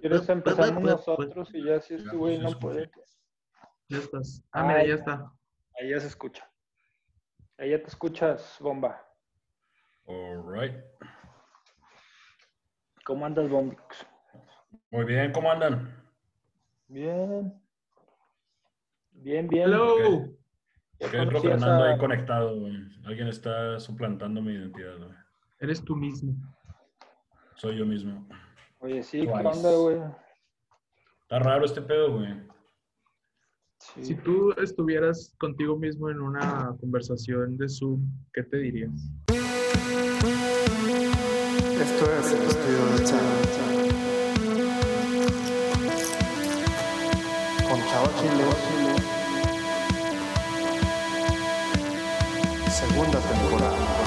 ¿Quieres empezar nosotros y ya si este güey no puede? Ya estás. Ah, mira, ya está. Ahí ya se escucha. Ahí ya te escuchas, bomba. All right. ¿Cómo andas, Bombix? Muy bien, ¿cómo andan? Bien. Bien, bien. Hello. ¿Por qué entro conocías Fernando conectado? Alguien está suplantando mi identidad. Eres tú mismo. Soy yo mismo. Oye, sí, ¿qué onda, güey? Está raro este pedo, güey. Sí. Si tú estuvieras contigo mismo en una conversación de Zoom, ¿qué te dirías? Esto es el estudio de Chava. Con Chava Chile. Segunda temporada.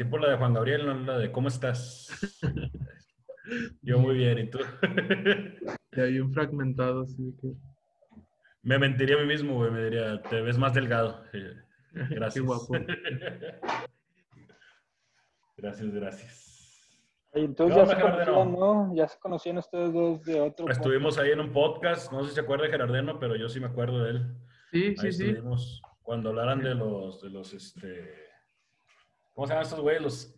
Tipo la de Juan Gabriel, no la de ¿Cómo estás? Yo muy bien, ¿y tú? Y hay un fragmentado así que. Me mentiría a mí mismo, güey. Me diría, te ves más delgado. Gracias. Qué guapo. gracias, gracias. Oye, entonces ¿Qué ya se conocían? ¿no? Ya se conocían ustedes dos de otro. Estuvimos ahí en un podcast, no sé si se acuerda de Gerardeno, pero yo sí me acuerdo de él. Sí, Ahí sí, sí. estuvimos cuando hablaran de los, de los, este, ¿cómo se llaman estos güeyes? Los,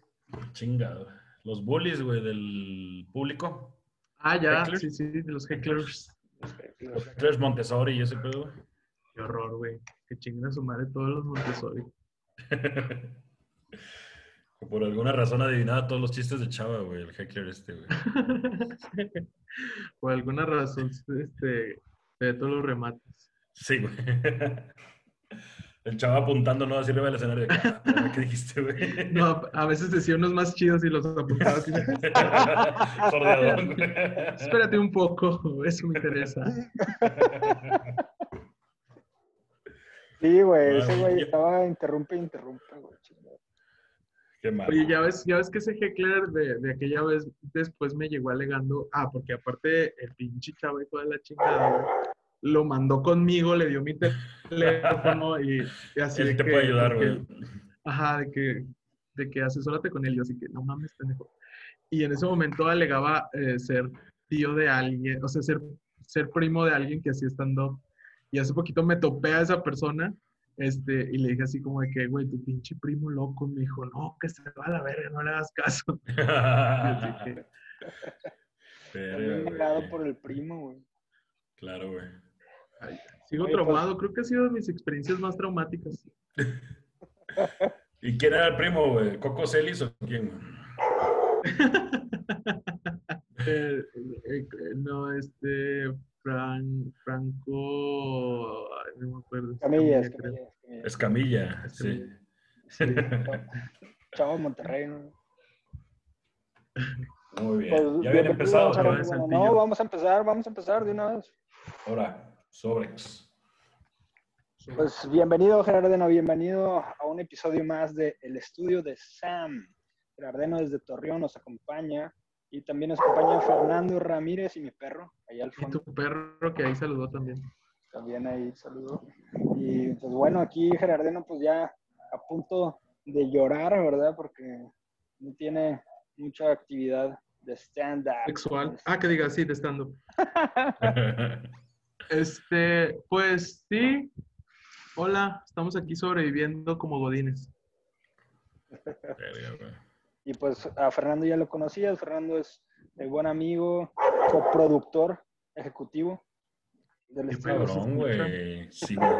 chingado, los bullies, güey, del público. Ah, ya, Hecklers. sí, sí, de los hecklers. Los Hecklers Montessori y ese pedo. güey. Qué horror, güey. Que chinguen a su madre todos los Montessori. Por alguna razón adivinaba todos los chistes de Chava, güey, el Heckler este, güey. Por alguna razón, este, de todos los remates. Sí, güey. El Chava apuntando, ¿no? Así arriba del escenario. de "Ah, ¿Qué dijiste, güey? No, a, veces decía unos más chidos y los apuntaba así. Sordeadón, güey. Espérate un poco, eso me interesa. Sí, güey, ese güey yo- estaba interrumpe, interrumpe, güey. Qué mal. Oye, ya ves, ya ves que ese heckler de, de aquella vez después me llegó alegando, ah, porque aparte el pinche chavo hijo de la chingada, güey, lo mandó conmigo, le dio mi te- teléfono y, y así Él de te que, puede ayudar, güey. Ajá, de que, de que asesórate con él, yo así que no mames, pendejo. Y en ese momento alegaba eh, ser tío de alguien, o sea, ser, ser primo de alguien que hacía stand-up. Y hace poquito me topé a esa persona este, y le dije así como de que, güey, tu pinche primo loco. Me dijo, no, que se va a la verga, no le hagas caso. Así Verga, También por el primo, güey. Claro, güey. Ay, sigo pues- traumado, creo que ha sido de mis experiencias más traumáticas. ¿Y quién era el primo, güey? ¿Coco Celis o quién? Eh, eh, eh, no, este, Fran, Franco, ay, no me acuerdo. Camillas, creo. Camillas, Camillas. Escamilla, sí. Sí. Chavo Monterrey, ¿no? Muy bien. Pues, ya habían empezado. No, vamos a empezar, vamos a empezar de una vez. Ahora, sobres. Pues bienvenido, Gerardeno, bienvenido a un episodio más de El Estudio de Sam. Gerardeno desde Torreón nos acompaña y también nos acompaña Fernando Ramírez y mi perro, allá al Y fondo. tu perro que ahí saludó también. También ahí saludo. Y pues bueno, aquí Gerardeno pues ya a punto de llorar, ¿verdad? Porque no tiene mucha actividad de stand-up. Sexual. Ah, que diga, sí, de stand-up. Este, pues sí. Hola, estamos aquí sobreviviendo como godines. Y pues a Fernando ya lo conocías, Fernando es el buen amigo, coproductor ejecutivo del Qué Cabrón, güey. Sí, güey.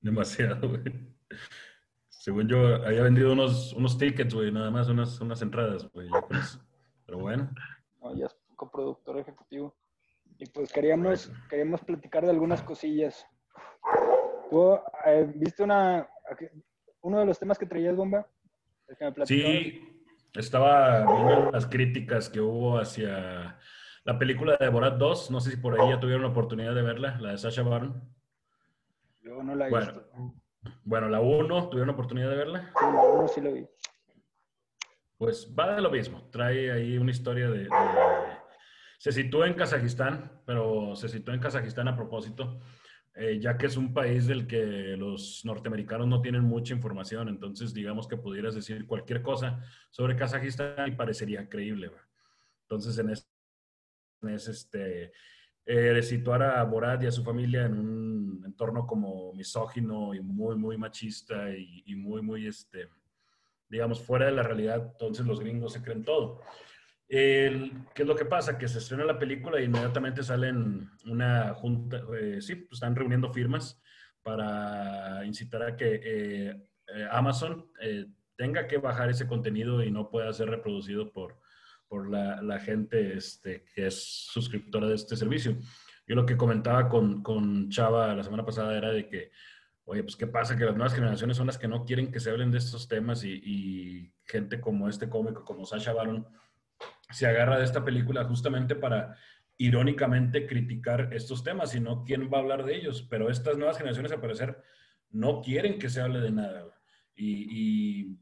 Demasiado, güey. Según yo, había vendido unos, unos tickets, güey, nada más, unas, unas entradas, güey. Pero bueno. No, ya es coproductor ejecutivo. Y pues queríamos, queríamos platicar de algunas cosillas. ¿Tú eh, viste una, uno de los temas que traías, Bomba? El que me. Sí, estaba viendo las críticas que hubo hacia la película de Borat 2. No sé si por ahí ya tuvieron la oportunidad de verla, la de Sasha Baron. Yo no la he Bueno. visto. Bueno, la 1, ¿tuvieron oportunidad de verla? Sí, la uno sí lo vi. Pues va de lo mismo. Trae ahí una historia de, de- Se sitúa en Kazajistán, pero se sitúa en Kazajistán a propósito, eh, ya que es un país del que los norteamericanos no tienen mucha información. Entonces, digamos que pudieras decir cualquier cosa sobre Kazajistán y parecería creíble. Entonces, en es, es este, eh, situar a Borat y a su familia en un entorno como misógino y muy, muy machista y, y muy, muy, este, digamos, fuera de la realidad, entonces los gringos se creen todo. El- ¿Qué es lo que pasa? Que se estrena la película e inmediatamente salen una junta, eh, sí, pues están reuniendo firmas para incitar a que eh, eh, Amazon eh, tenga que bajar ese contenido y no pueda ser reproducido por, por la, la gente este, que es suscriptora de este servicio. Yo lo que comentaba con, con Chava la semana pasada era de que, oye, pues qué pasa, que las nuevas generaciones son las que no quieren que se hablen de estos temas y, y gente como este cómico, como Sasha Baron, se agarra de esta película justamente para irónicamente criticar estos temas, y no quién va a hablar de ellos, pero estas nuevas generaciones al parecer no quieren que se hable de nada. Y,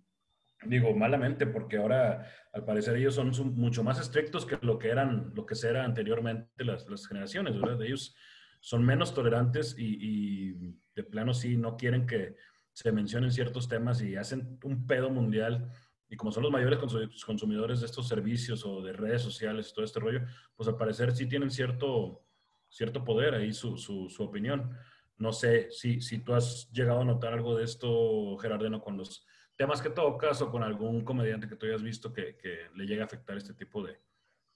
digo malamente, porque ahora al parecer ellos son, mucho más estrictos que lo que eran, lo que se era anteriormente las, generaciones, ¿verdad? Ellos son menos tolerantes y de plano sí no quieren que se mencionen ciertos temas y hacen un pedo mundial y como son los mayores consu- consumidores de estos servicios o de redes sociales y todo este rollo, pues al parecer sí tienen cierto, cierto poder ahí su, su, su opinión. No sé si, si tú has llegado a notar algo de esto, Gerardeno, con los temas que tocas o con algún comediante que tú hayas visto que, que le llegue a afectar este tipo de,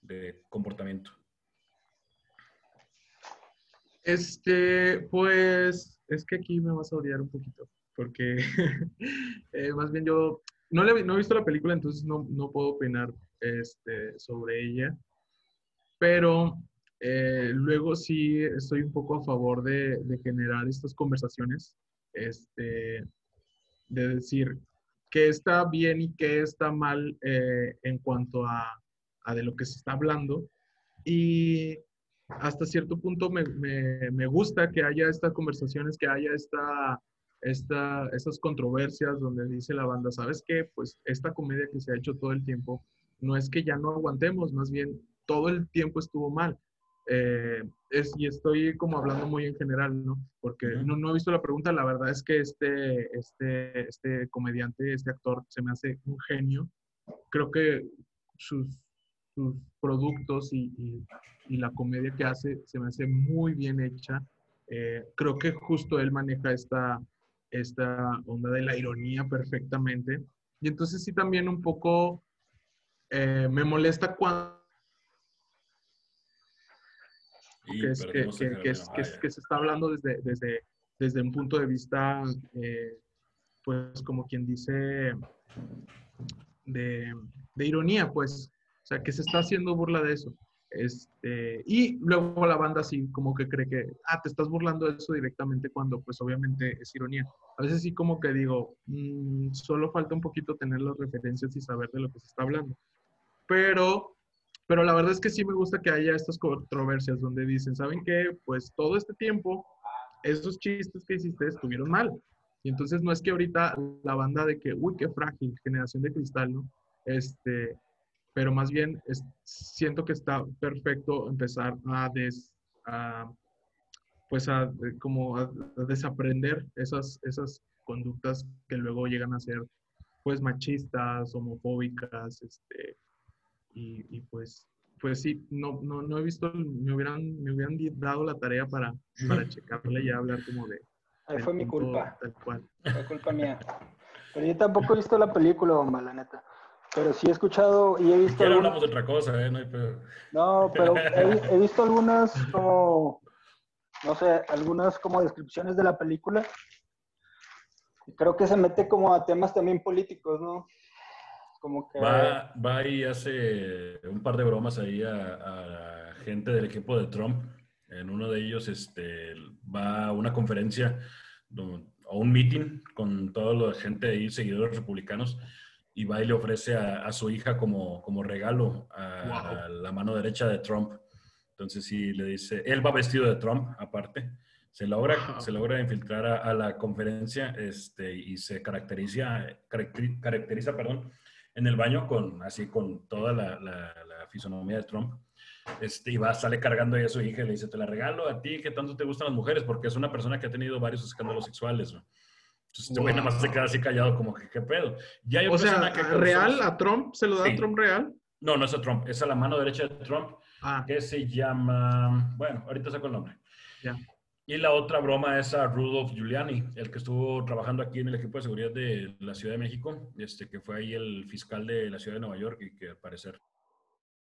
de comportamiento. Este, pues, es que aquí me vas a odiar un poquito, porque eh, más bien yo no, le, no he visto la película, entonces no, no puedo opinar este, sobre ella, pero eh, luego sí estoy un poco a favor de, generar estas conversaciones, este, de decir qué está bien y qué está mal eh, en cuanto a, a de lo que se está hablando. Y hasta cierto punto me, me- me gusta que haya estas conversaciones, que haya esta, esta, estas controversias donde dice la banda, ¿sabes qué? Pues esta comedia que se ha hecho todo el tiempo, no es que ya no aguantemos, más bien todo el tiempo estuvo mal. Eh, es, y estoy como hablando muy en general, ¿no? Porque no, no he visto la pregunta, la verdad es que este, este, este comediante, este actor, se me hace un genio. Creo que sus, sus productos y, y- y la comedia que hace se me hace muy bien hecha. Eh, creo que justo él maneja esta, esta onda de la ironía perfectamente. Y entonces sí también un poco eh, me molesta cuando Y que, es, que se está hablando desde, desde, desde un punto de vista, eh, pues como quien dice, de, de ironía, pues, o sea, que se está haciendo burla de eso. Este, y luego la banda así como que cree que, ah, te estás burlando de eso directamente cuando pues obviamente es ironía. A veces sí como que digo, mm, solo falta un poquito tener las referencias y saber de lo que se está hablando. Pero pero la verdad es que sí me gusta que haya estas controversias donde dicen, ¿saben qué? Pues todo este tiempo, esos chistes que hiciste estuvieron mal. Y entonces no es que ahorita la banda de que, uy, qué frágil, generación de cristal, ¿no? Este, pero más bien es- siento que está perfecto empezar a des, a, pues a, eh, como a, desaprender esas, esas conductas que luego llegan a ser, pues, machistas, homofóbicas, este, y, y pues, pues sí, no, no, no he visto, me hubieran, me hubieran dado la tarea para, para checarle y hablar como de... Ahí fue mi culpa. Tal cual. Fue culpa mía. Pero yo tampoco he visto la película, bomba, la neta. Pero sí he escuchado y he visto. Algún- hablamos de otra cosa, ¿eh? No hay pedo. No, pero he, he visto algunas como, no sé, algunas como descripciones de la película. Creo que se mete como a temas también políticos, ¿no? Como que... Va, va y hace un par de bromas ahí a, a gente del equipo de Trump. En uno de ellos este, va a una conferencia o un meeting con toda la gente ahí, seguidores republicanos, y va y le ofrece a, a su hija como, como regalo a, Wow. a la mano derecha de Trump. Entonces sí le dice, él va vestido de Trump aparte. Se logra, se logra infiltrar a, a la conferencia este, y se caracteriza, caracteri- caracteriza perdón, en el baño con, así, con toda la, la- la fisonomía de Trump. Este, y va, sale cargando ahí a su hija y le dice, te la regalo a ti, que tanto te gustan las mujeres, porque es una persona que ha tenido varios escándalos sexuales. ¿no? Entonces, este güey nada más se queda así callado como que, ¿qué pedo? Ya hay O sea, que ¿real a Trump? ¿Se lo da Sí. a Trump real? No, no es a Trump, es a la mano derecha de Trump, Ah, que se llama, bueno, ahorita saco el nombre. ya. Y la otra broma es a Rudolph Giuliani, el que estuvo trabajando aquí en el equipo de seguridad de la Ciudad de México, este, que fue ahí el fiscal de la Ciudad de Nueva York y que al parecer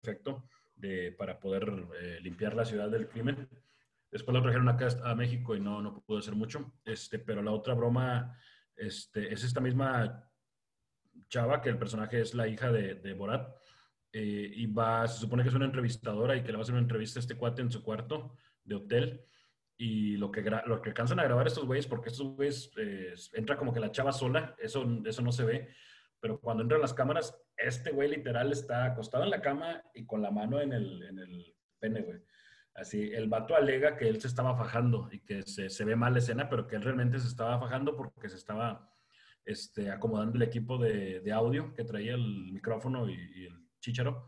perfecto de, para poder eh, limpiar la ciudad del crimen. Después lo trajeron acá a México y no, no pudo hacer mucho. Este, pero la otra broma este, es esta misma chava, que el personaje es la hija de, Borat, eh, y va, se supone que es una entrevistadora y que le va a hacer una entrevista a este cuate en su cuarto de hotel. Y lo que, lo que alcanzan a grabar estos güeyes, porque estos güeyes eh, entra como que la chava sola, eso, eso no se ve, pero cuando entran las cámaras, este güey literal está acostado en la cama y con la mano en el, en el pene, güey. Así, el vato alega que él se estaba fajando y que se, se ve mal la escena, pero que él realmente se estaba fajando porque se estaba este, acomodando el equipo de, de audio que traía el micrófono y, y el chícharo,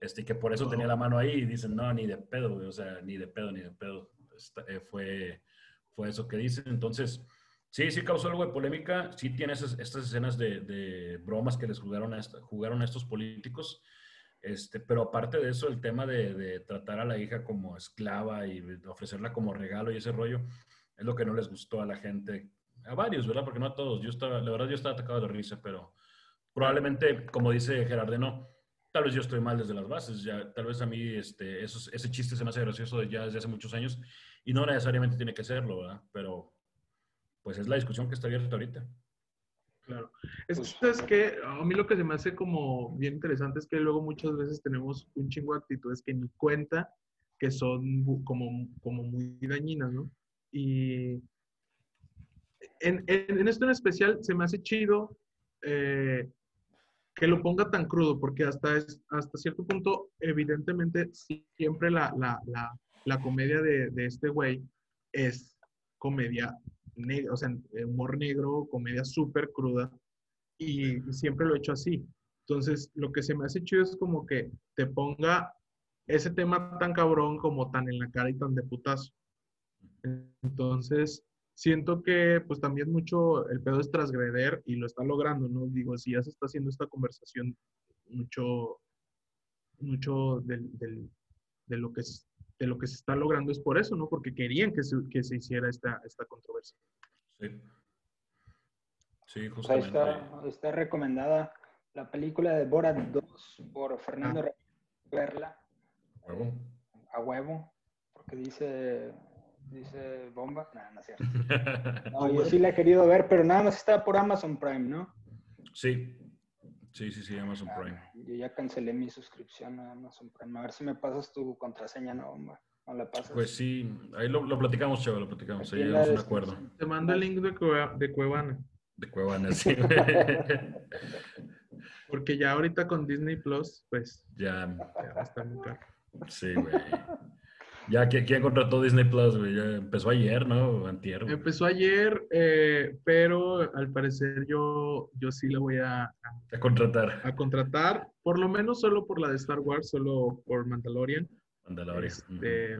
este, y que por eso tenía la mano ahí y dicen, no, ni de pedo, o sea, ni de pedo, ni de pedo. Esta- eh, fue, fue eso que dicen. Entonces, sí, sí causó algo de polémica, sí tiene esas, estas escenas de, de bromas que les jugaron a, jugaron a estos políticos, este, pero aparte de eso, el tema de, de tratar a la hija como esclava y ofrecerla como regalo y ese rollo, es lo que no les gustó a la gente, a varios, ¿verdad? Porque no a todos. Yo estaba, la verdad, yo estaba atacado de risa, pero probablemente, como dice Gerardeno, tal vez yo estoy mal desde las bases, ya, tal vez a mí este, ese chiste se me hace gracioso ya desde hace muchos años y no necesariamente tiene que serlo, ¿verdad? Pero pues es la discusión que está abierta ahorita. Claro. Es Pues- que, es que a mí lo que se me hace como bien interesante es que luego muchas veces tenemos un chingo de actitudes que ni cuenta que son como, como muy dañinas, ¿no? Y en, en- en esto en especial se me hace chido eh, que lo ponga tan crudo, porque hasta, es, hasta cierto punto, evidentemente, siempre la, la, la, la comedia de, de este güey es comedia o sea, eh, humor negro, comedia súper cruda, y siempre lo he hecho así. Entonces, lo que se me hace chido es como que te ponga ese tema tan cabrón como tan en la cara y tan de putazo. Entonces, siento que pues también mucho el pedo es transgreder y lo está logrando, ¿no? Digo, si ya se está haciendo esta conversación, mucho, mucho del, del- de, lo que es, de lo que se está logrando es por eso, ¿no? Porque querían que se, que se hiciera esta, esta controversia. Sí. Sí, Pues ahí justamente. está, está recomendada la película de Borat 2 por Fernando Ah. Verla Huevo. a huevo, porque dice, dice bomba. No, no es cierto. No, yo sí la he querido ver, pero nada más está por Amazon Prime, ¿no? Sí. Sí, sí, sí, Amazon Prime. Yo ya cancelé mi suscripción a Amazon Prime. A ver si me pasas tu contraseña, no, bomba. No la pasas. Pues sí, ahí lo, lo platicamos, chavo, lo platicamos. Ahí llegamos a un acuerdo. Te mando el link de, Cueva- de Cuevana, De Cuevana, sí. porque ya ahorita con Disney Plus, pues ya, ya va a estar muy caro. sí, güey. Ya, ¿quién, contrató Disney Plus, güey? Ya empezó ayer, ¿no? Antier, güey. Empezó ayer, eh, pero al parecer yo, yo sí la voy a, A contratar. a contratar, por lo menos solo por la de Star Wars, solo por Mandalorian. Mandalorian. Este,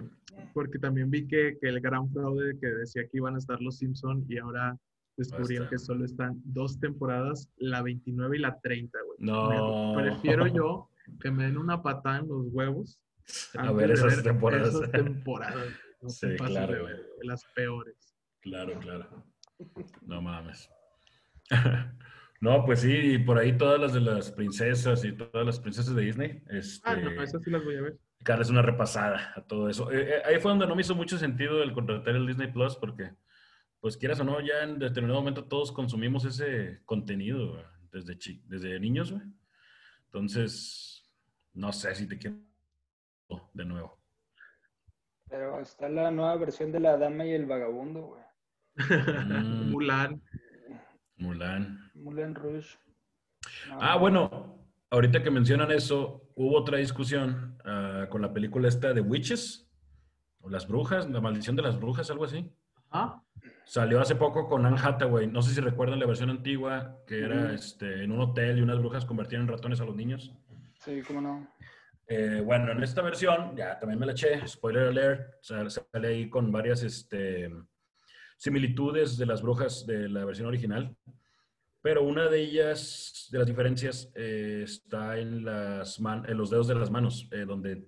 porque también vi que, que el gran fraude que decía que iban a estar los Simpson y ahora estar. que solo están dos temporadas, la 29 y la 30, güey. No. Me- prefiero yo que me den una patada en los huevos. A ver esas temporadas. Esas temporadas. No Sí, claro, güey. ver, Las peores. Claro, claro. No mames. No, pues sí, y por ahí todas las de las princesas y todas las princesas de Disney. Este, Ah, no, esas sí las voy a ver. darles una repasada a todo eso. Eh, eh, ahí fue donde no me hizo mucho sentido el contratar el Disney Plus, porque, pues quieras o no, ya en determinado momento todos consumimos ese contenido güey, desde, chi- desde niños, güey. Entonces, no sé si te quiero de nuevo. Pero está la nueva versión de La Dama y el Vagabundo, güey. Mm. Mulan. Mulan. Rouge. No, Ah, bueno, ahorita que mencionan eso, hubo otra discusión ah, con la película esta de Witches, o Las Brujas, La Maldición de las Brujas, algo así. Ah, Salió hace poco con Anne Hathaway. No sé si recuerdan la versión antigua, que era este, en un hotel y unas brujas convertían en ratones a los niños. Sí, cómo no. Eh, bueno, en esta versión, ya también me la eché, spoiler alert, sal- sale ahí con varias este, similitudes de las brujas de la versión original, pero una de ellas, de las diferencias, eh, está en, las man- en los dedos de las manos, eh, donde,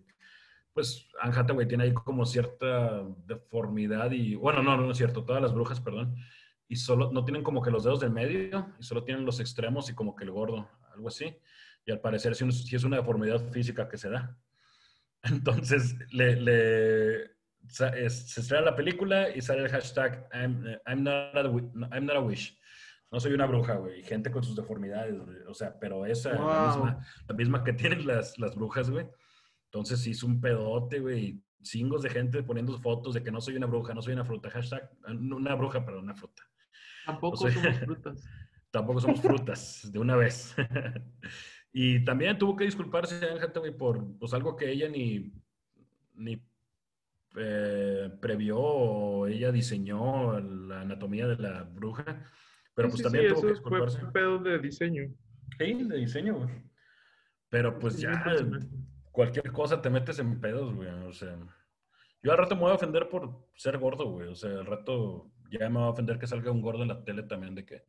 pues, Anne Hathaway tiene ahí como cierta deformidad y, bueno, no, no es cierto, todas las brujas, perdón, y solo, no tienen como que los dedos del medio, y solo tienen los extremos y como que el gordo, algo así y al parecer sí, sí es una deformidad física que se da. Entonces, le, le- se estrena la película y sale el hashtag I'm, eh, I'm not, a, I'm not a wish. No soy una bruja, güey. Gente con sus deformidades, güey. O sea, pero esa, la, Wow. misma, la misma que tienen las, las brujas, güey. Entonces, es un pedote, güey. Cingos de gente poniendo fotos de que no soy una bruja, no soy una fruta. Hashtag, una bruja, pero una fruta. tampoco sea- somos frutas. Tampoco somos frutas, de una vez. y también tuvo que disculparse Anne Hathaway por pues, algo que ella ni, ni eh, previó o ella diseñó la anatomía de la bruja. Pero Sí, pues sí, también sí, tuvo que eso fue disculparse. un pedo de diseño. Sí, de diseño, güey. Pero pues ya, cualquier cosa te metes en pedos, güey. O sea, yo al rato me voy a ofender por ser gordo, güey. O sea, al rato ya me va a ofender que salga un gordo en la tele también de que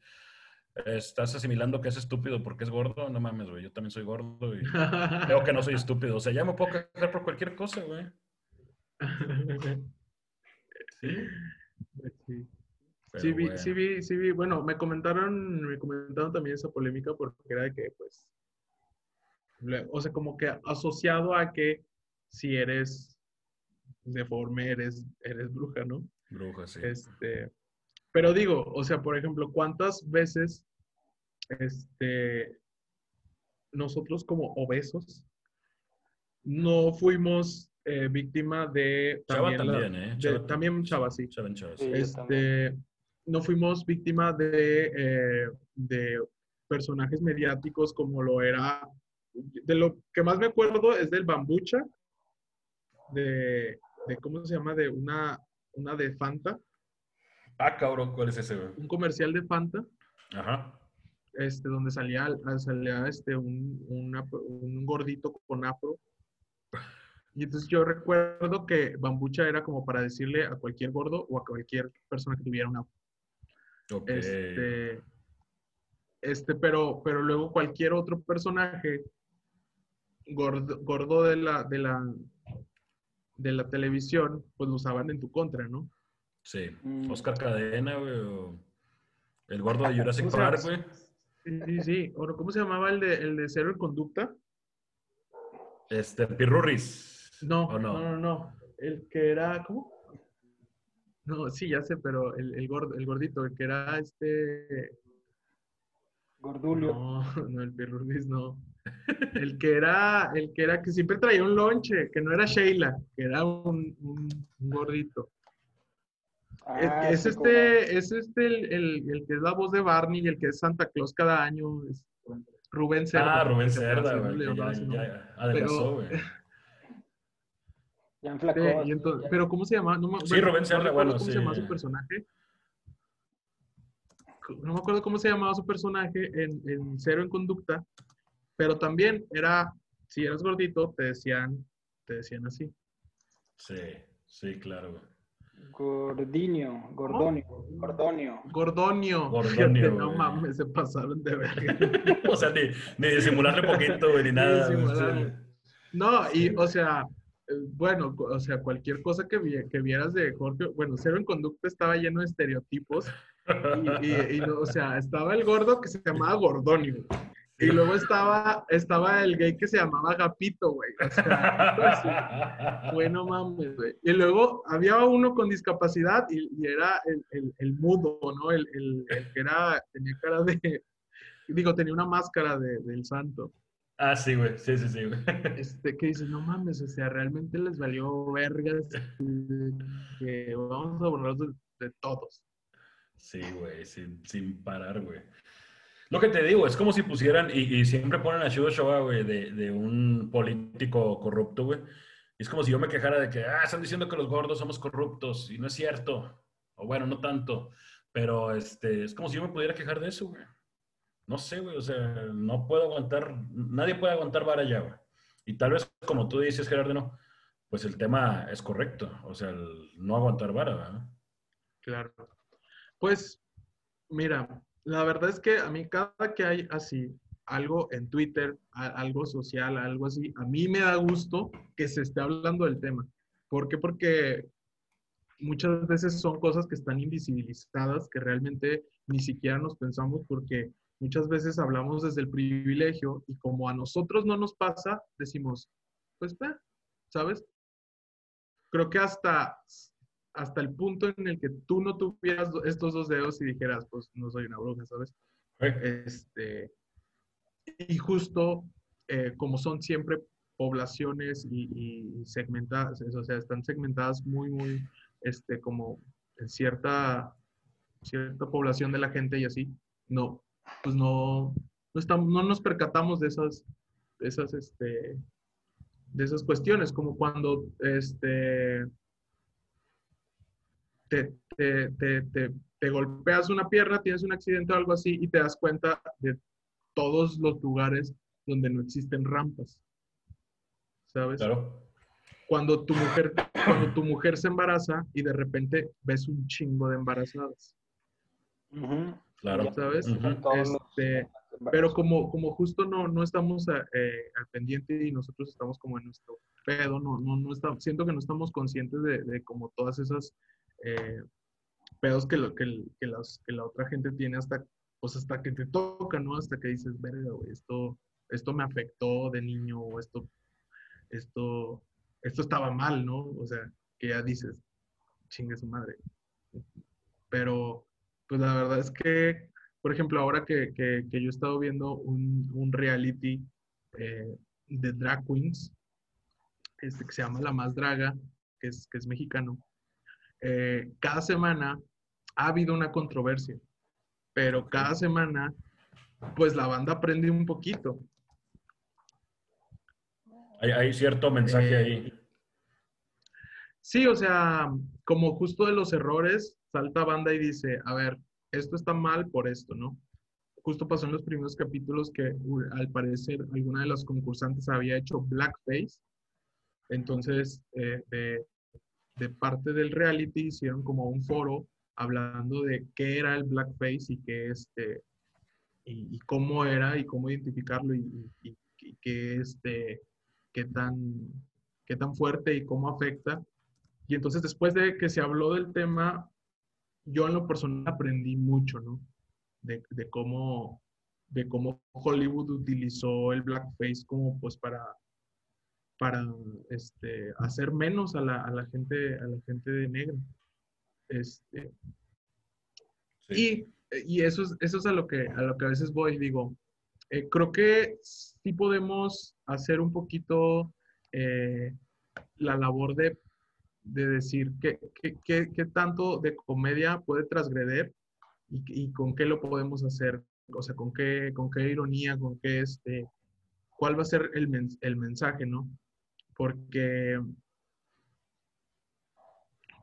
estás asimilando que es estúpido porque es gordo. No mames, güey. Yo también soy gordo y creo que no soy estúpido. O sea, ya me puedo quejar por cualquier cosa, güey. Sí. Sí. Pero Sí vi, bueno. sí vi, sí vi. Bueno, me comentaron, me comentaron también esa polémica porque era de que, pues, le- o sea, como que asociado a que si eres deforme, eres, eres bruja, ¿no? Bruja, sí. Este, pero digo, o sea, por ejemplo, ¿cuántas veces, este, nosotros como obesos no fuimos eh, víctima de Chava la- también, ¿eh? de- Chava también Chava, sí. Chava en Chava, Sí. Este, no fuimos víctima de, eh, de personajes mediáticos como lo era. De lo que más me acuerdo es del Bambucha, de, de ¿cómo se llama? De una, una de Fanta, Ah, cabrón, ¿cuál es ese, güey? un comercial de Fanta, Ajá. este, donde salía, salía este, un, una- un gordito con afro. Y entonces yo recuerdo que Bambucha era como para decirle a cualquier gordo o a cualquier persona que tuviera un afro. Ok. Este, este, pero, pero luego cualquier otro personaje gordo, gordo de la, de la, de la televisión, pues lo usaban en tu contra, ¿no? Sí. Mm. Oscar Cadena, güey. o El gordo de Jurassic Park, güey. Sí, sí, sí. Bueno, ¿cómo se llamaba el de, el de Cero en Conducta? Este, Pirurris. No, ¿O no, no, no. El que era, ¿cómo? No, sí, ya sé, pero el, el gordo, el gordito, el que era este. Gordulio. No, no, el Pirrulis no. El que era, el que era que siempre traía un lonche, que no era Sheila, que era un, un- un gordito. Es- Ah, es, sí, este, es este el, el- el que es la voz de Barney y el que es Santa Claus cada año, es Rubén Cerda. Ah, Rubén Cerda, llama, güey. Ya, adelgazó, güey. Ya enflacó. Sí, entonces- pero ¿cómo se llama? No me- Sí, bueno, Rubén no Cerda, bueno, ¿Cómo sí. se llamaba su personaje? No me acuerdo cómo se llamaba su personaje en, en Cero en Conducta, pero también era, si eras gordito, te decían, te decían así. Sí, sí, claro, güey. Gordinio, Gordonio, Gordonio. Gordonio. Gordonio, no mames, se pasaron de verga. O sea, ni, ni disimularle poquito, güey, ni nada. No, y o sea, eh, bueno, o sea, cualquier cosa que, vi- que vieras de Jorge, bueno, Cero en Conducta estaba lleno de estereotipos. Y, y- y no, o sea, estaba el gordo que se llamaba Gordonio. Y luego estaba, estaba el gay que se llamaba Gapito, güey. O sea, pues, bueno, mames, güey. Y luego había uno con discapacidad y, y era el, el- el mudo, ¿no? El, el- que era, tenía cara de, digo, tenía una máscara de- del santo. Ah, sí, güey. Sí, sí, sí, güey. Este, que dices, no mames, o sea, realmente les valió vergas que vamos a borrarlos de, de todos. Sí, güey, sin, sin parar, güey. Lo que te digo, es como si pusieran, y, siempre ponen a Shudo Showa, güey, de, un político corrupto, güey. Es como si yo me quejara de que, ah, están diciendo que los gordos somos corruptos y no es cierto. O bueno, no tanto. Pero este, es como si yo me pudiera quejar de eso, güey. No sé, güey, o sea, no puedo aguantar, nadie puede aguantar vara ya, güey. Y tal vez, como tú dices, Gerardo, no, pues el tema es correcto, o sea, el no aguantar vara, ¿verdad? Claro. Pues, mira, la verdad es que a mí cada que hay así algo en Twitter, algo social, algo así, a mí me da gusto que se esté hablando del tema. ¿Por qué? Porque muchas veces son cosas que están invisibilizadas, que realmente ni siquiera nos pensamos porque muchas veces hablamos desde el privilegio y como a nosotros no nos pasa, decimos, pues, ¿sabes? Creo que hasta, hasta el punto en el que tú no tuvieras estos dos dedos y dijeras, pues, no soy una bruja, ¿sabes? Este, y justo eh, como son siempre poblaciones y, y segmentadas, o sea, están segmentadas muy, muy, este, como en cierta, cierta población de la gente y así, no, pues no, no, estamos, no nos percatamos de esas, de esas, este, de esas cuestiones, como cuando, este, te, te, te, te, te golpeas una pierna, tienes un accidente o algo así y te das cuenta de todos los lugares donde no existen rampas. ¿Sabes? Claro. Cuando tu mujer, cuando tu mujer se embaraza y de repente ves un chingo de embarazadas. Claro. ¿sabes? Este, pero como, como justo no, no estamos a- eh, al pendiente y nosotros estamos como en nuestro pedo, no, no, no estamos, siento que no estamos conscientes de, de como todas esas eh, pedos que, lo, que, que, las, que la otra gente tiene hasta, pues hasta que te toca, ¿no? Hasta que dices, verga, esto, esto me afectó de niño, o esto, esto, esto estaba mal, ¿no? O sea, que ya dices, chingue su madre. Pero, pues la verdad es que, por ejemplo, ahora que, que- que yo he estado viendo un, un reality eh, de drag queens, este, que se llama La Más Draga, que es, que es mexicano, eh, cada semana ha habido una controversia, pero cada semana, pues la banda aprende un poquito. Hay, hay cierto mensaje Eh, ahí. Sí, o sea, como justo de los errores, salta banda y dice, a ver, esto está mal por esto, ¿no? Justo pasó en los primeros capítulos que al parecer alguna de las concursantes había hecho blackface. Entonces, eh, de, de parte del reality hicieron como un foro hablando de qué era el blackface y qué este y, cómo era y cómo identificarlo y qué este qué tan qué tan fuerte y cómo afecta. Y entonces después de que se habló del tema, yo en lo personal aprendí mucho, ¿no? De, de cómo, de cómo Hollywood utilizó el blackface como pues para, para este, hacer menos a la, a la gente, a la gente de negro. Este, Sí. y, y eso, es, eso es a lo que a lo que a veces voy, digo, eh, creo que sí podemos hacer un poquito eh, la labor de, de decir qué, qué, qué- qué tanto de comedia puede transgreder y, y con qué lo podemos hacer, o sea, con qué, con qué ironía, con qué este, cuál va a ser el, el mensaje, ¿no? Porque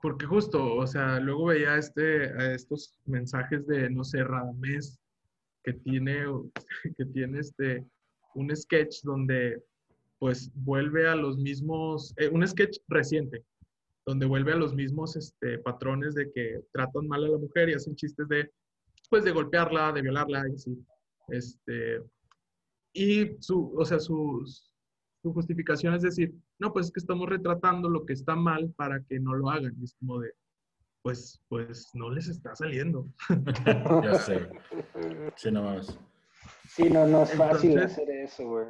porque justo, o sea, luego veía este, estos mensajes de, no sé, Radamés, que tiene, que tiene este, un sketch donde, pues, vuelve a los mismos, eh, un sketch reciente, donde vuelve a los mismos este, patrones de que tratan mal a la mujer y hacen chistes de, pues, de golpearla, de violarla y así. Este, y su, o sea, su, su justificación es decir, no, pues es que estamos retratando lo que está mal para que no lo hagan. Y es como de, pues, pues no les está saliendo. ya sé. Sí, no mames. Sí, no, no es fácil Entonces- hacer eso, güey.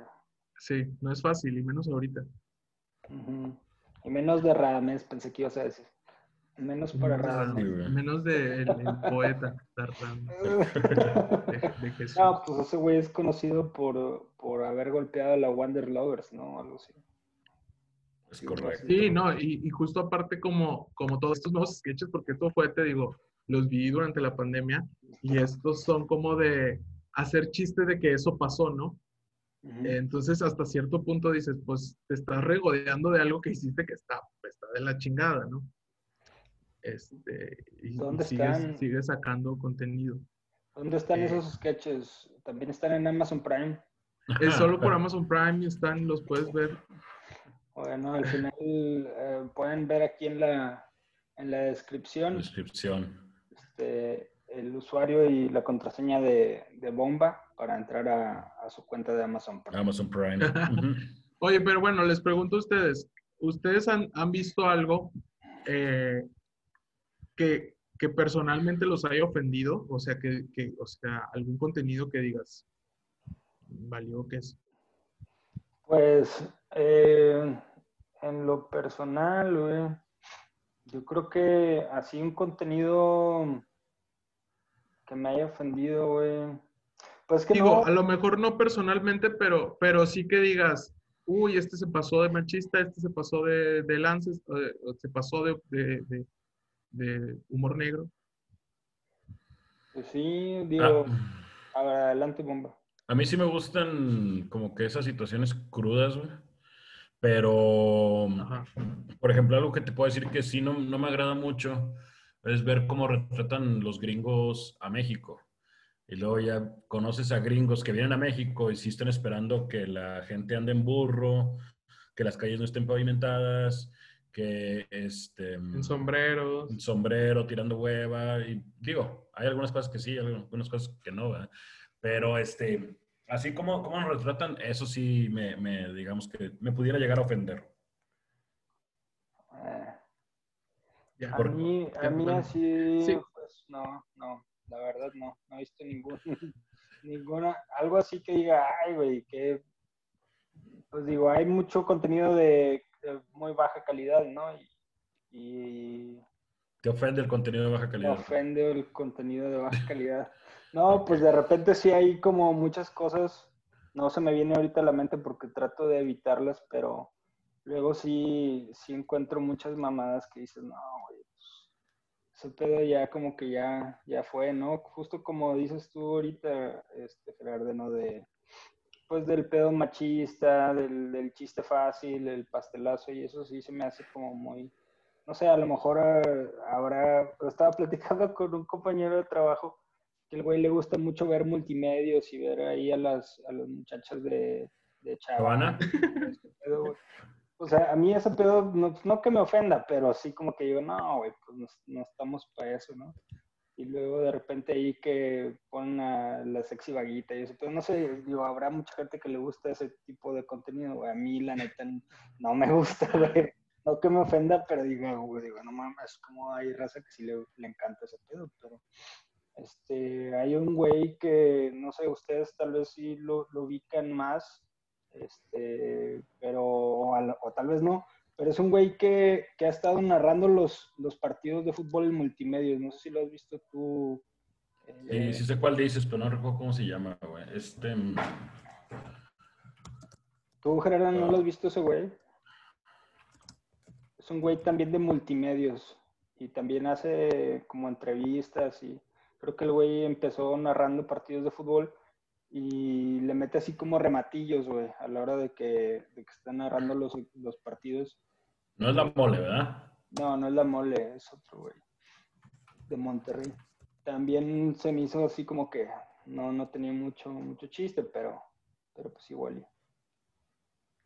Sí, no es fácil, y menos ahorita. Y menos de Radamés, pensé que ibas a decir. Menos para Radamés. güey. Menos de el, el poeta de, de Jesús. No, pues ese güey es conocido por, por haber golpeado a la Wonder Lovers, ¿no? Algo así. Es correcto. Sí, no, y, y justo aparte como, como todos estos nuevos sketches, porque esto fue, te digo, los vi durante la pandemia, y estos son como de hacer chiste de que eso pasó, ¿no? Entonces, hasta cierto punto dices, pues te estás regodeando de algo que hiciste que está, está de la chingada, ¿no? Este, y ¿Dónde sigues sacando contenido. ¿Dónde están Eh. esos sketches? También están en Amazon Prime. Es solo por Amazon Prime, están, los puedes ver. Bueno, al final eh, pueden ver aquí en la, en la descripción Descripción. este, el usuario y la contraseña de, de Bomba para entrar a, a su cuenta de Amazon Prime. Amazon Prime. Oye, pero bueno, les pregunto a ustedes, ¿ustedes han, han visto algo eh, que, que personalmente los haya ofendido? O sea, que, que- o sea, algún contenido que digas, valió que es. Pues eh, en lo personal, güey, yo creo que así un contenido que me haya ofendido, güey. Pues que Digo, no, a lo mejor no personalmente, pero, pero sí que digas, uy, este se pasó de machista, este se pasó de, de lances, se pasó de, de- de- de humor negro. pues sí, digo, Ah, adelante, Bomba. a mí sí me gustan como que esas situaciones crudas, güey. Pero, Ajá. por ejemplo, algo que te puedo decir que sí no, no me agrada mucho es ver cómo retratan los gringos a México. Y luego ya conoces a gringos que vienen a México y sí están esperando que la gente ande en burro, que las calles no estén pavimentadas, que este, En sombreros. un sombrero tirando hueva. Y digo, hay algunas cosas que sí, hay algunas cosas que no, ¿verdad? Pero este, así como, como nos retratan, eso sí me, me, digamos que me pudiera llegar a ofender. Eh, Ya. a Por- mí, a ya, mí bueno. así, Sí. pues no, no, la verdad no, no he visto ningún, ninguna, algo así que diga, ay, güey, que, pues digo, hay mucho contenido de, de muy baja calidad, ¿no? Y, y Te ofende el contenido de baja calidad. ofende el contenido de baja calidad. No, pues de repente sí hay como muchas cosas, no se me viene ahorita a la mente porque trato de evitarlas, pero luego sí, sí encuentro muchas mamadas que dices, no, güey, pues, ese pedo ya como que ya, ya fue, ¿no? Justo como dices tú ahorita, este, Gerardo, ¿no? De, pues del pedo machista, del, del chiste fácil, el pastelazo, y eso sí se me hace como muy, no sé, a lo mejor eh, habrá, estaba platicando con un compañero de trabajo que el güey le gusta mucho ver multimedios y ver ahí a las, a las muchachas de, de ¿Chavana? güey. O sea, a mí ese pedo, no, no que me ofenda, pero así como que digo, no, güey, pues no, no estamos para eso, ¿no? Y luego de repente ahí que ponen a la sexy vaguita y eso, pero no sé, digo, habrá mucha gente que le gusta ese tipo de contenido, güey. A mí, la neta, no me gusta, güey. No que me ofenda, pero digo, güey, digo, no mames, como hay raza que sí le, le encanta ese pedo, pero este, hay un güey que, no sé, ustedes tal vez sí lo, lo ubican más, este, pero, o, tal vez no, pero es un güey que, que ha estado narrando los, los partidos de fútbol en multimedios, no sé si lo has visto tú. eh, Sí, sí sé cuál dices, pero no recuerdo cómo se llama, güey. Este, mm, ¿Tú, Gerardo, no lo has visto ese güey? Es un güey también de multimedios y también hace como entrevistas y creo que el güey empezó narrando partidos de fútbol y le mete así como rematillos, güey, a la hora de que, de que está narrando los, los partidos. no es la mole, ¿verdad? No, no es la mole, es otro güey de Monterrey. También se me hizo así como que no, no tenía mucho, mucho chiste, pero, pero pues igual.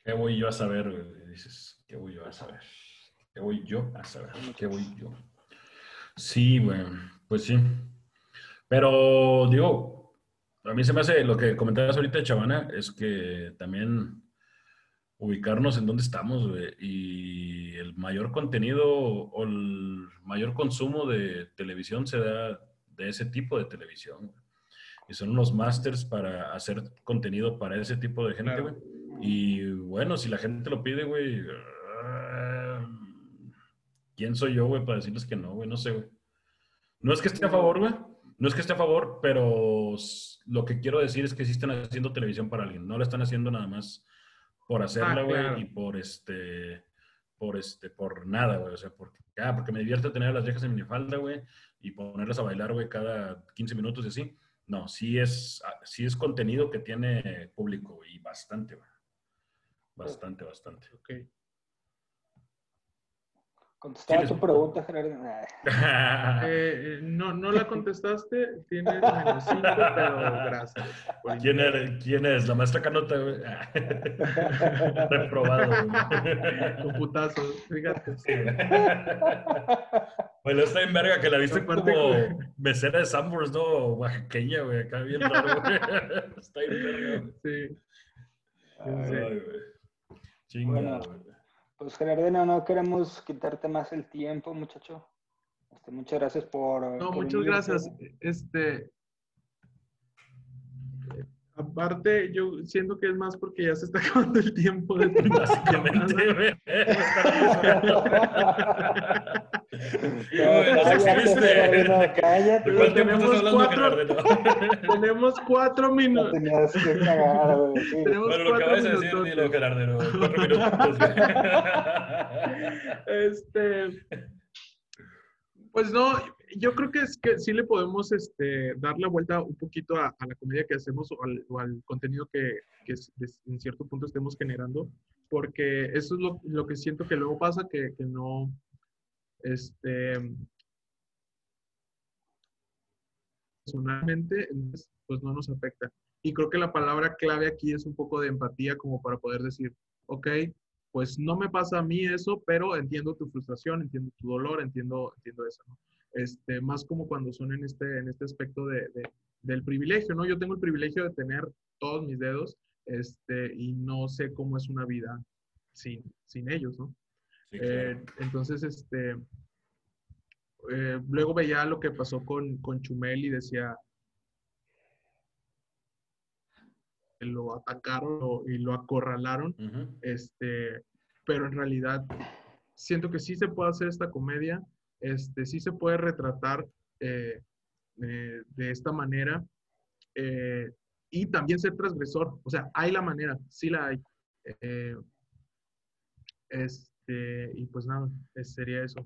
¿Qué voy yo a saber, güey? Dices, ¿qué voy yo a saber? ¿Qué voy yo a saber? ¿Qué voy yo? Sí, güey, pues sí. Pero, digo, a mí se me hace, lo que comentabas ahorita de Chavana, es que también ubicarnos en dónde estamos, güey, y el mayor contenido o el mayor consumo de televisión se da de ese tipo de televisión. Y son unos masters para hacer contenido para ese tipo de gente, Claro. güey. Y bueno, si la gente lo pide, güey, ah, ¿quién soy yo, güey, para decirles que no, güey? No sé, güey. No es que esté a favor, güey. No es que esté a favor, pero lo que quiero decir es que sí están haciendo televisión para alguien. No la están haciendo nada más por hacerla, Ah, güey, claro. y por este, por este, por nada, güey. O sea, porque, ah, porque me divierte tener a las viejas en minifalda, güey, y ponerlas a bailar, güey, cada 15 minutos y así. No, sí es, ah, sí es contenido que tiene público y bastante, güey. Bastante, bastante. Ok. Contestaba ¿Tienes- tu pregunta, Gerardo. Eh, eh, no, no la contestaste, tienes menos 5, pero gracias. ¿Quién, eres, ¿Quién es? La maestra Canota, güey. Reprobado. Tu putazo, fíjate. Sí. Bueno, está en verga que la viste Aparte, como güey. mesera de Sanborns, ¿no? Oaxaqueña, güey. Acá bien raro, güey. Está en verga, güey. Sí. Ay, güey. Chinga, Bueno. güey. Pues Gerardino, no queremos quitarte más el tiempo, muchacho. Este, muchas gracias por. No, por muchas gracias. Este. eh, Aparte, yo siento que es más porque ya se está acabando el tiempo de tu Básicamente. No, cállate, cállate. ¿De cuánto tiempo Tenemos estás hablando, cuatro-? Tenemos cuatro No minutos. tenías que cagar, güey. sí. Tenemos Bueno, lo acabas de decir, dilo, Gerardino. Cuatro minutos. Este, pues no, yo creo que es que sí le podemos este, dar la vuelta un poquito a, a la comedia que hacemos o al, o al contenido que, que es- es- en cierto punto estemos generando, porque eso es lo, lo que siento que luego pasa, que, que no, este, personalmente, pues no nos afecta. Y creo que la palabra clave aquí es un poco de empatía como para poder decir, ok, pues no me pasa a mí eso, pero entiendo tu frustración, entiendo tu dolor, entiendo, entiendo eso, ¿no? Este, más como cuando son en este, en este aspecto de- del privilegio, ¿no? Yo tengo el privilegio de tener todos mis dedos, este, y no sé cómo es una vida sin, sin ellos, ¿no? Sí, Eh, entonces, este, eh, luego veía lo que pasó con, con Chumel y decía, lo atacaron lo- y lo acorralaron, este, pero en realidad siento que sí se puede hacer esta comedia, este, sí se puede retratar eh, de esta manera eh, y también ser transgresor, o sea, hay la manera, sí la hay. Eh, este, y pues nada, eh, sería eso.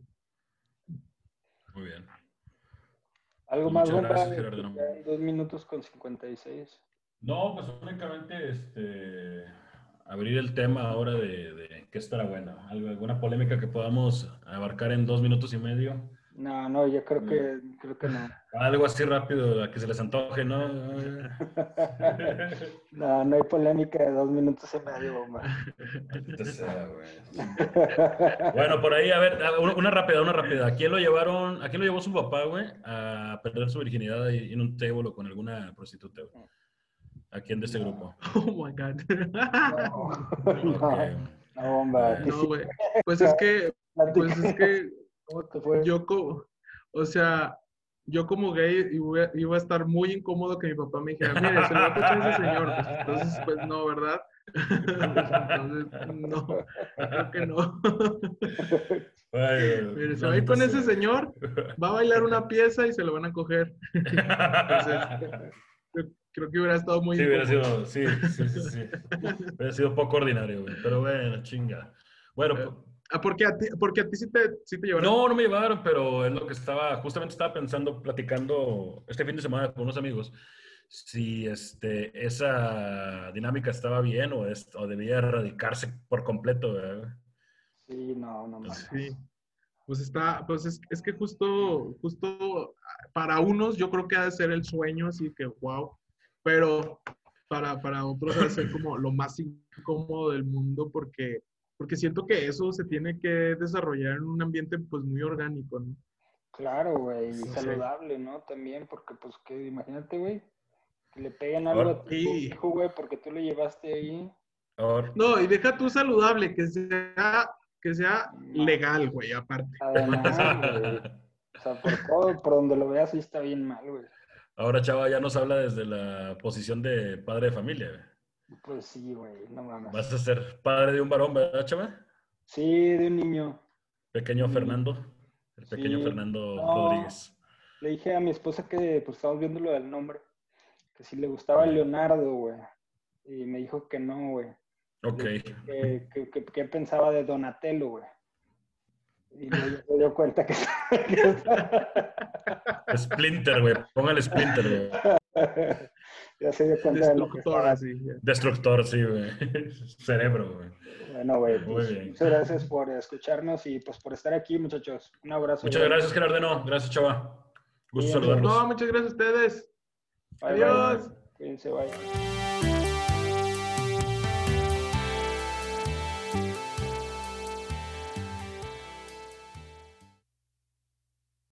Muy bien. Algo Pues más, gracias, Dos minutos con 56. No, pues únicamente este, abrir el tema ahora de, de qué estará bueno. Algo- alguna polémica que podamos abarcar en dos minutos y medio. No, no, yo creo que, creo que no. Algo así rápido, a que se les antoje, ¿no? No, no hay polémica de dos minutos y medio, sea, güey. Bueno, por ahí, a ver, una rápida, una rápida. ¿A quién lo llevaron, a quién lo llevó su papá, güey, a perder su virginidad en un table o con alguna prostituta, güey? ¿A quién de ese grupo? Oh my God. No, no, no, Bomba. No, sí, güey. Pues es que, pues es que ¿Cómo te fue? yo como, o sea, yo como gay iba, iba a estar muy incómodo que mi papá me dijera, mire, se lo va a escuchar ese señor. Pues, entonces, pues no, ¿verdad? Entonces, no, creo que no. Mire, se va a ir con ese señor, va a bailar una pieza y se lo van a coger. Entonces, creo, creo que hubiera estado muy Sí, hubiera sido, sí, sí, sí, sí. Hubiera sido poco ordinario, güey. Pero bueno, chinga. Bueno, Eh, pues, Ah, porque a ti, porque a ti sí te, sí te llevaron. no, no me llevaron, pero es lo que estaba, justamente estaba pensando, platicando este fin de semana con unos amigos, si este, esa dinámica estaba bien o, es, o debía erradicarse por completo, güey. Sí, no, no más. Sí. Pues está, pues es, es que justo, justo para unos yo creo que ha de ser el sueño, así que wow, pero para, para otros ha de ser como lo más incómodo del mundo porque, porque siento que eso se tiene que desarrollar en un ambiente pues muy orgánico, ¿no? Claro, güey, y Sí. saludable, ¿no? También, porque pues que imagínate, güey, que le peguen algo a tu Sí. hijo, güey, porque tú lo llevaste ahí. No, y deja tú saludable, que sea, que sea legal, güey, aparte. Además, güey. O sea, por todo, por donde lo veas, sí está bien mal, güey. ahora Chava ya nos habla desde la posición de padre de familia, güey. Pues sí, güey, no mames. Vas a ser padre de un varón, ¿verdad, Chava? Sí, de un niño. Pequeño Sí. Fernando. El pequeño Sí. Fernando No. Rodríguez. Le dije a mi esposa que pues estábamos viendo lo del nombre, que si le gustaba Leonardo, güey. Y me dijo que no, güey. Ok. Que, que, que- que pensaba de Donatello, güey. Y se dio cuenta que, Splinter, güey. Póngale Splinter, güey. Ya se dio cuenta de lo que Destructor, así. ya. Destructor, sí, güey. Cerebro, güey. Bueno, güey, Muy pues, bien. muchas gracias por escucharnos y pues por estar aquí, muchachos. Un abrazo. Muchas gracias, Gerardeno. Gracias, chava. Gusto Bien, saludarlos. No, muchas gracias a ustedes. Bye, bye. Adiós. Cuídense, bye.